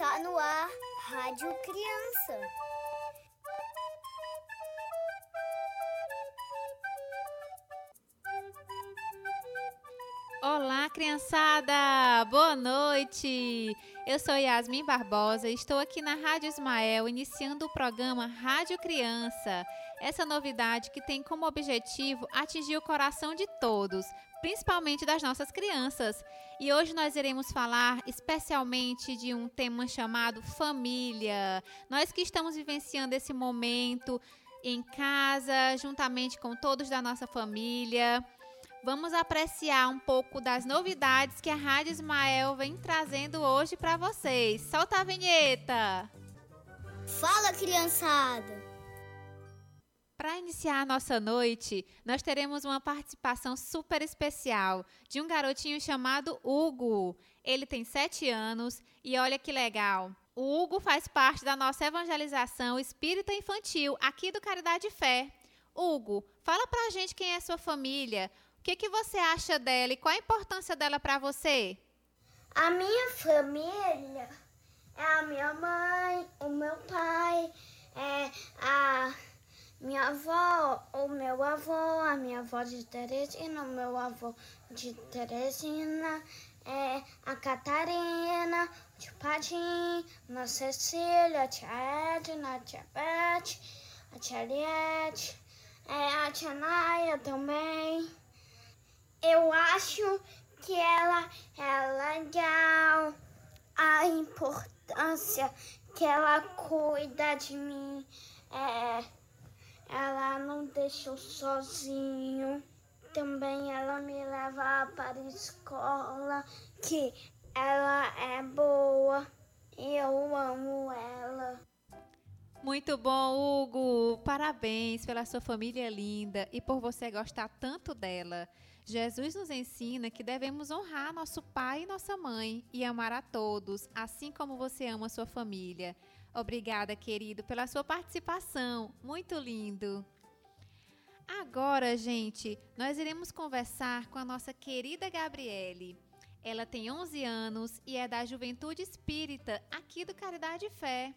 Está no ar Rádio Criança. Olá, criançada! Boa noite! Eu sou Yasmin Barbosa e estou aqui na Rádio Ismael iniciando o programa Rádio Criança. Essa novidade que tem como objetivo atingir o coração de todos, principalmente das nossas crianças. E hoje nós iremos falar especialmente de um tema chamado família. Nós que estamos vivenciando esse momento em casa, juntamente com todos da nossa família. Vamos apreciar um pouco das novidades que a Rádio Ismael vem trazendo hoje para vocês. Solta a vinheta! Fala, criançada! Para iniciar a nossa noite, nós teremos uma participação super especial de um garotinho chamado Hugo. Ele tem sete anos e olha que legal. O Hugo faz parte da nossa evangelização espírita infantil aqui do Caridade Fé. Hugo, fala pra gente quem é sua família, o que, que você acha dela e qual a importância dela para você? A minha família é a minha mãe, o meu pai, é a minha avó, o meu avô, a minha avó de Teresina, o meu avô de Teresina, é a Catarina, o tio Padim, a Cecília, a tia Edna, a tia Beth, a tia Liette, é a tia Naia também. Eu acho que ela é legal, a importância que ela cuida de mim, é ela não deixou sozinho. Também ela me leva para a escola, que ela é boa e eu amo ela. Muito bom, Hugo! Parabéns pela sua família linda e por você gostar tanto dela. Jesus nos ensina que devemos honrar nosso pai e nossa mãe e amar a todos, assim como você ama sua família. Obrigada, querido, pela sua participação. Muito lindo. Agora, gente, nós iremos conversar com a nossa querida Gabriele. Ela tem 11 anos e é da Juventude Espírita, aqui do Caridade Fé.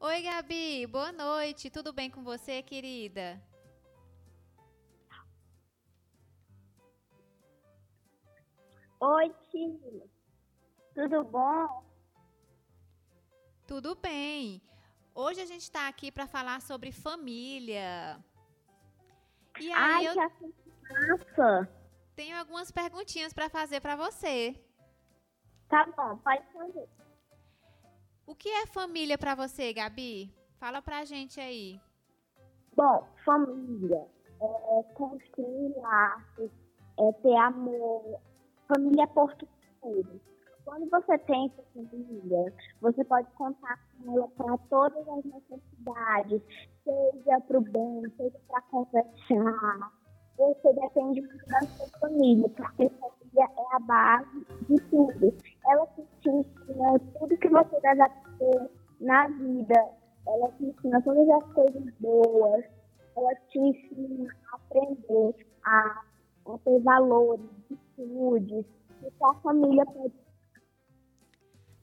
Oi, Gabi, boa noite. Tudo bem com você, querida? Oi, tia. Tudo bom? Tudo bem. Hoje a gente está aqui para falar sobre família. E aí Ai, eu que tenho algumas perguntinhas para fazer para você. Tá bom, pode fazer. O que é família para você, Gabi? Fala pra gente aí. Bom, família é construir laços, é ter amor. Família é porto seguro. Quando você tem sua família, você pode contar com ela para todas as necessidades, seja para o bem, seja para conversar. Você depende muito da sua família, porque a família é a base de tudo. Ela te ensina tudo que você deve ter na vida. Ela te ensina todas as coisas boas. Ela te ensina a aprender a, a ter valores, atitudes. que a família pode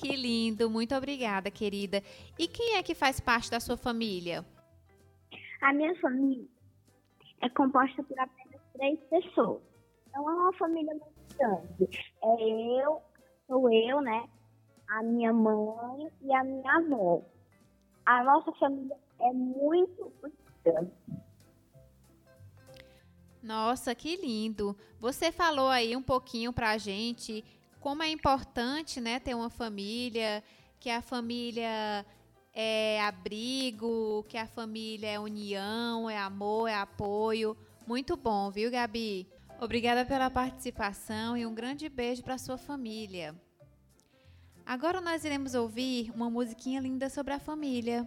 que lindo, muito obrigada, querida. E quem é que faz parte da sua família? A minha família é composta por apenas três pessoas. Não é uma família muito grande. É eu, sou eu, né? A minha mãe e a minha avó. A nossa família é muito grande. Nossa, que lindo! Você falou aí um pouquinho pra gente como é importante né, ter uma família, que a família é abrigo, que a família é união, é amor, é apoio. Muito bom, viu, Gabi? Obrigada pela participação e um grande beijo para sua família. Agora nós iremos ouvir uma musiquinha linda sobre a família.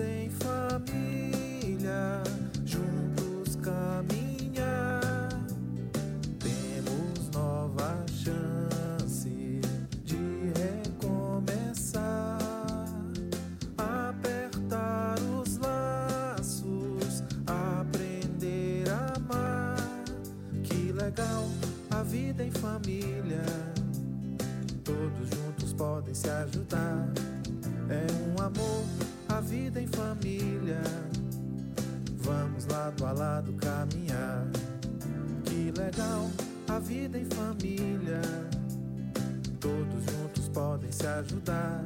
Em legal a vida em família. Todos juntos podem se ajudar.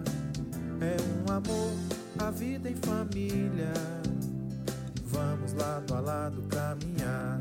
É um amor a vida em família. Vamos lado a lado caminhar.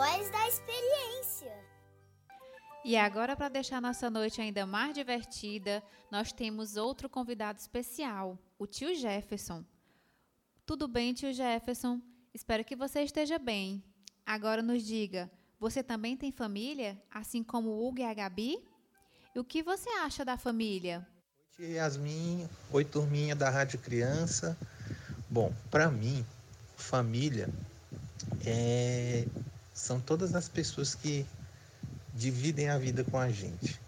Voz da experiência. E agora, para deixar nossa noite ainda mais divertida, nós temos outro convidado especial, o tio Jefferson. Tudo bem, tio Jefferson? Espero que você esteja bem. Agora nos diga, você também tem família, assim como o Hugo e a Gabi? E o que você acha da família? Oi, Yasmin. Oi, turminha da Rádio Criança. Bom, para mim, família é são todas as pessoas que dividem a vida com a gente.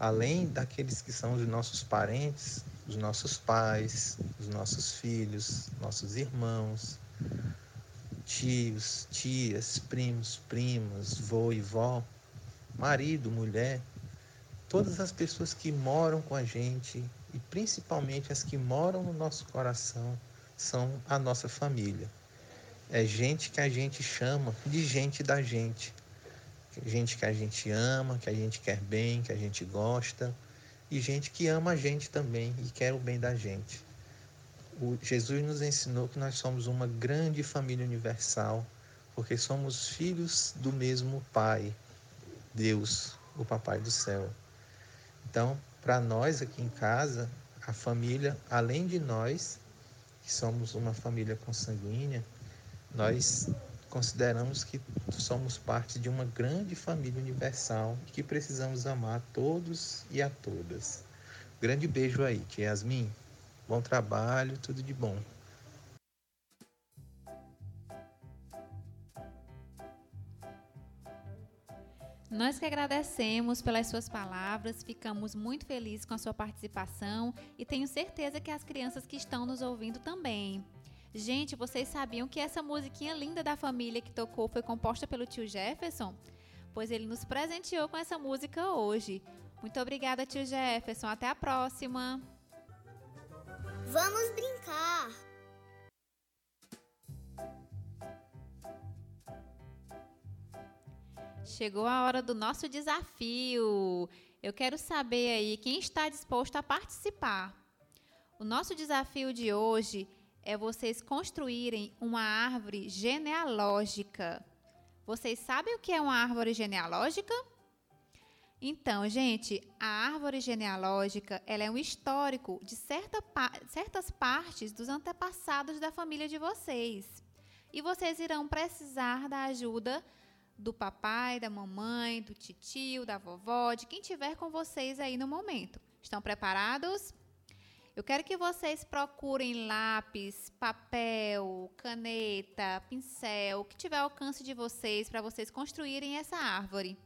Além daqueles que são os nossos parentes, os nossos pais, os nossos filhos, nossos irmãos, tios, tias, primos, primas, vô e vó, marido, mulher, todas as pessoas que moram com a gente e principalmente as que moram no nosso coração são a nossa família. É gente que a gente chama de gente da gente. Gente que a gente ama, que a gente quer bem, que a gente gosta. E gente que ama a gente também e quer o bem da gente. O Jesus nos ensinou que nós somos uma grande família universal, porque somos filhos do mesmo Pai, Deus, o Papai do céu. Então, para nós aqui em casa, a família, além de nós, que somos uma família consanguínea, nós consideramos que somos parte de uma grande família universal e que precisamos amar todos e a todas. Grande beijo aí, tia Yasmin. Bom trabalho, tudo de bom. Nós que agradecemos pelas suas palavras, ficamos muito felizes com a sua participação e tenho certeza que as crianças que estão nos ouvindo também. Gente, vocês sabiam que essa musiquinha linda da família que tocou foi composta pelo tio Jefferson? Pois ele nos presenteou com essa música hoje. Muito obrigada, tio Jefferson. Até a próxima. Vamos brincar. Chegou a hora do nosso desafio. Eu quero saber aí quem está disposto a participar. O nosso desafio de hoje é vocês construírem uma árvore genealógica. Vocês sabem o que é uma árvore genealógica? Então, gente, a árvore genealógica ela é um histórico de certa, certas partes dos antepassados da família de vocês. E vocês irão precisar da ajuda do papai, da mamãe, do titio, da vovó, de quem tiver com vocês aí no momento. Estão preparados? Eu quero que vocês procurem lápis, papel, caneta, pincel, o que tiver ao alcance de vocês para vocês construírem essa árvore.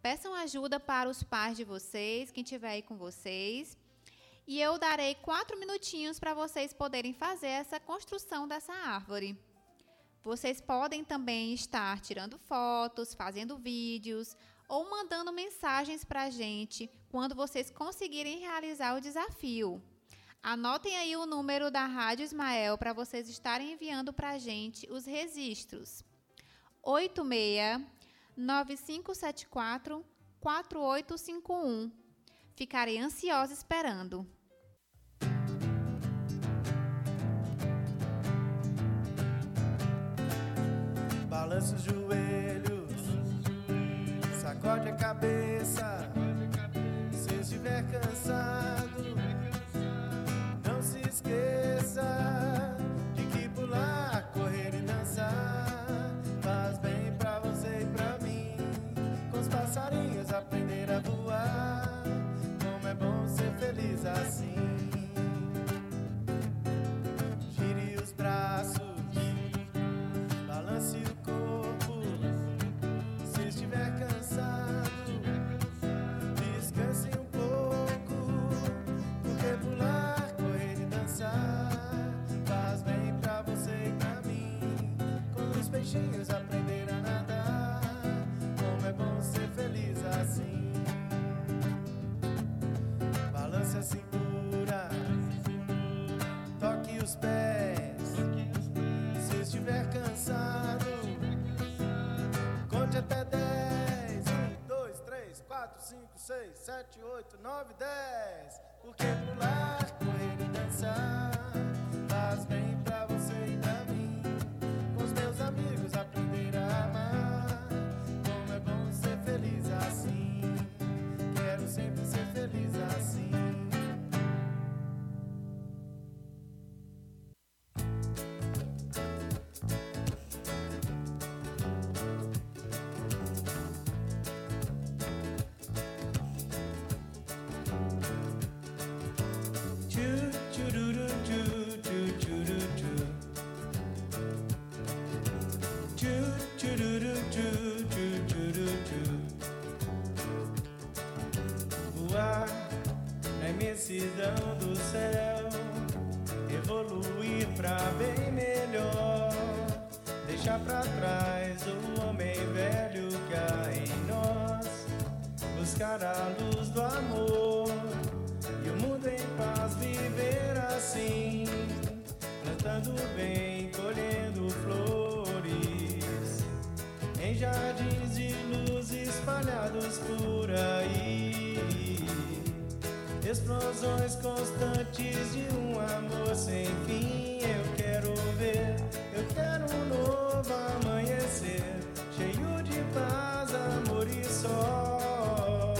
Peçam ajuda para os pais de vocês, quem tiver aí com vocês. E eu darei quatro minutinhos para vocês poderem fazer essa construção dessa árvore. Vocês podem também estar tirando fotos, fazendo vídeos ou mandando mensagens para a gente quando vocês conseguirem realizar o desafio. Anotem aí o número da Rádio Ismael para vocês estarem enviando para a gente os registros. 86 9574 4851. Ficarei ansiosa esperando. Balança os joelhos, sacode a cabeça. Se estiver cansado, de que pular, correr e dançar faz bem pra você e pra mim. Com os passarinhos aprender a voar, como é bom ser feliz assim. Peixinhos aprender a nadar, como é bom ser feliz assim. Balance a cintura, toque os pés. Se estiver cansado, conte até 10. 1, 2, 3, 4, 5, 6, 7, 8, 9, 10. Voar na imensidão do céu, evoluir pra bem melhor. Deixar pra trás o homem velho que há em nós, buscar a luz do amor e o mundo em paz viver assim, plantando bem, colhendo flores, em jardins de luz espalhados por aí. Explosões constantes de um amor sem fim. Eu quero ver, eu quero um novo amanhecer, cheio de paz, amor e sol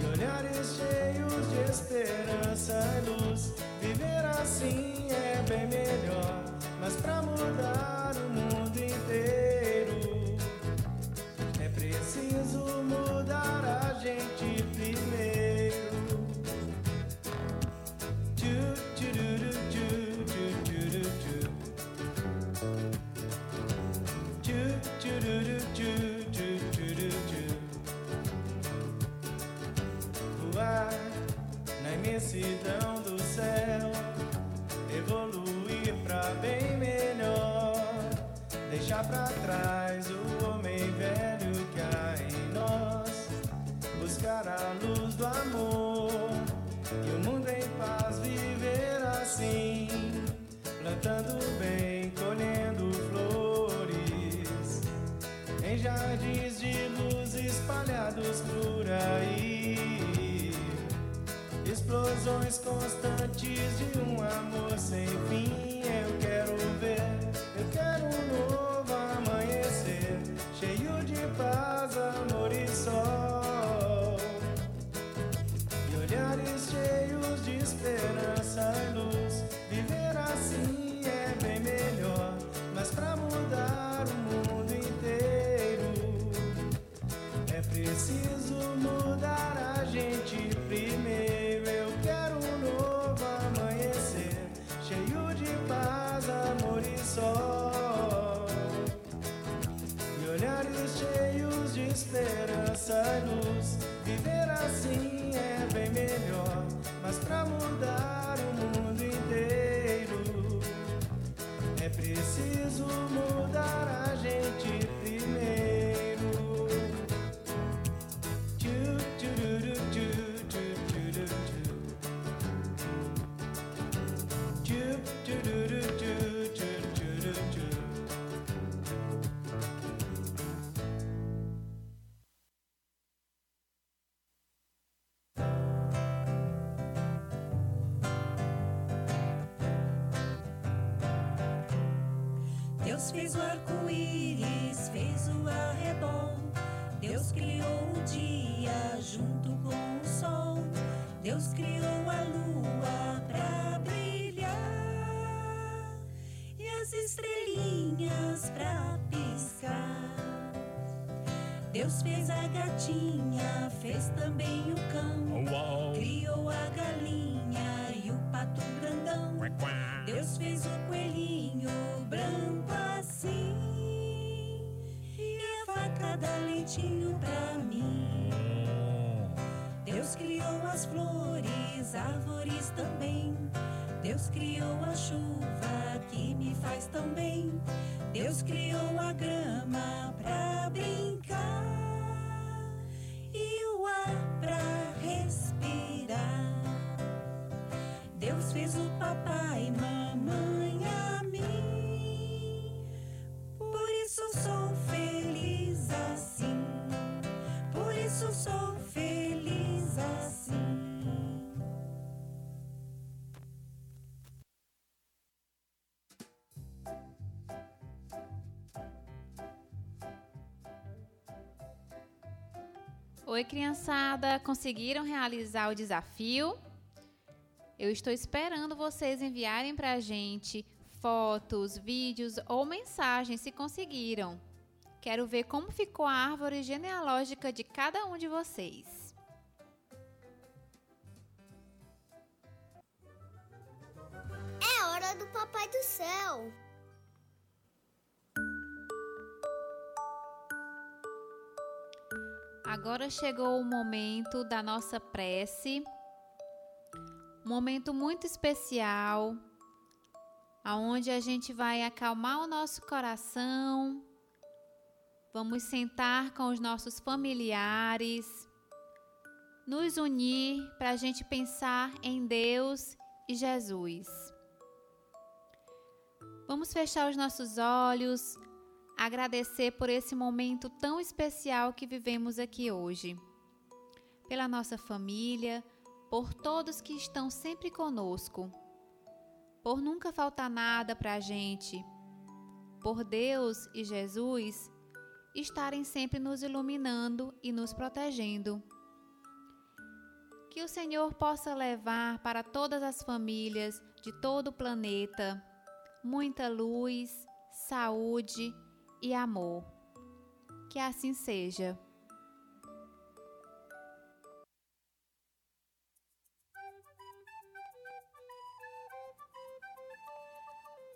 e olhares cheios de esperança e luz. Viver assim é bem melhor, mas pra mudar o mundo inteiro Explosões constantes de um amor sem fim. Eu quero ver, eu quero um novo amanhecer, cheio de paz, amor e sol. esperança e luz. Viver assim é bem melhor, mas pra mudar. Deus fez o arco-íris, fez o arrebol. Deus criou o dia junto com o sol. Deus criou a lua pra brilhar e as estrelinhas pra piscar. Deus fez a gatinha, fez também o cão. Criou a a vaca dá leitinho pra mim. Deus criou as flores, árvores também. Deus criou a chuva que me faz tão bem. Deus criou a grama pra brincar e o ar pra respirar. Deus fez o papai, mamãe, Oi, criançada, conseguiram realizar o desafio? Eu estou esperando vocês enviarem para a gente fotos, vídeos ou mensagens se conseguiram. Quero ver como ficou a árvore genealógica de cada um de vocês. É hora do Papai do Céu. Agora chegou o momento da nossa prece. Momento muito especial, aonde a gente vai acalmar o nosso coração. Vamos sentar com os nossos familiares, nos unir para a gente pensar em Deus e Jesus. Vamos fechar os nossos olhos, agradecer por esse momento tão especial que vivemos aqui hoje. Pela nossa família, por todos que estão sempre conosco, por nunca faltar nada para a gente, por Deus e Jesus estarem sempre nos iluminando e nos protegendo. Que o Senhor possa levar para todas as famílias de todo o planeta muita luz, saúde e amor. Que assim seja.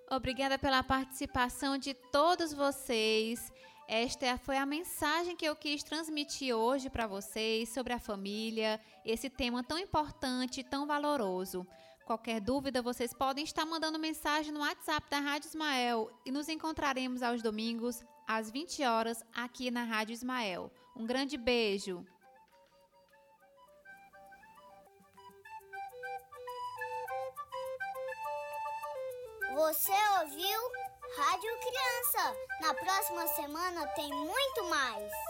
Obrigada pela participação de todos vocês. Esta foi a mensagem que eu quis transmitir hoje para vocês sobre a família, esse tema tão importante e tão valoroso. Qualquer dúvida, vocês podem estar mandando mensagem no WhatsApp da Rádio Ismael e nos encontraremos aos domingos, às 20 horas, aqui na Rádio Ismael. Um grande beijo! Você ouviu Rádio Criança. Na próxima semana tem muito mais.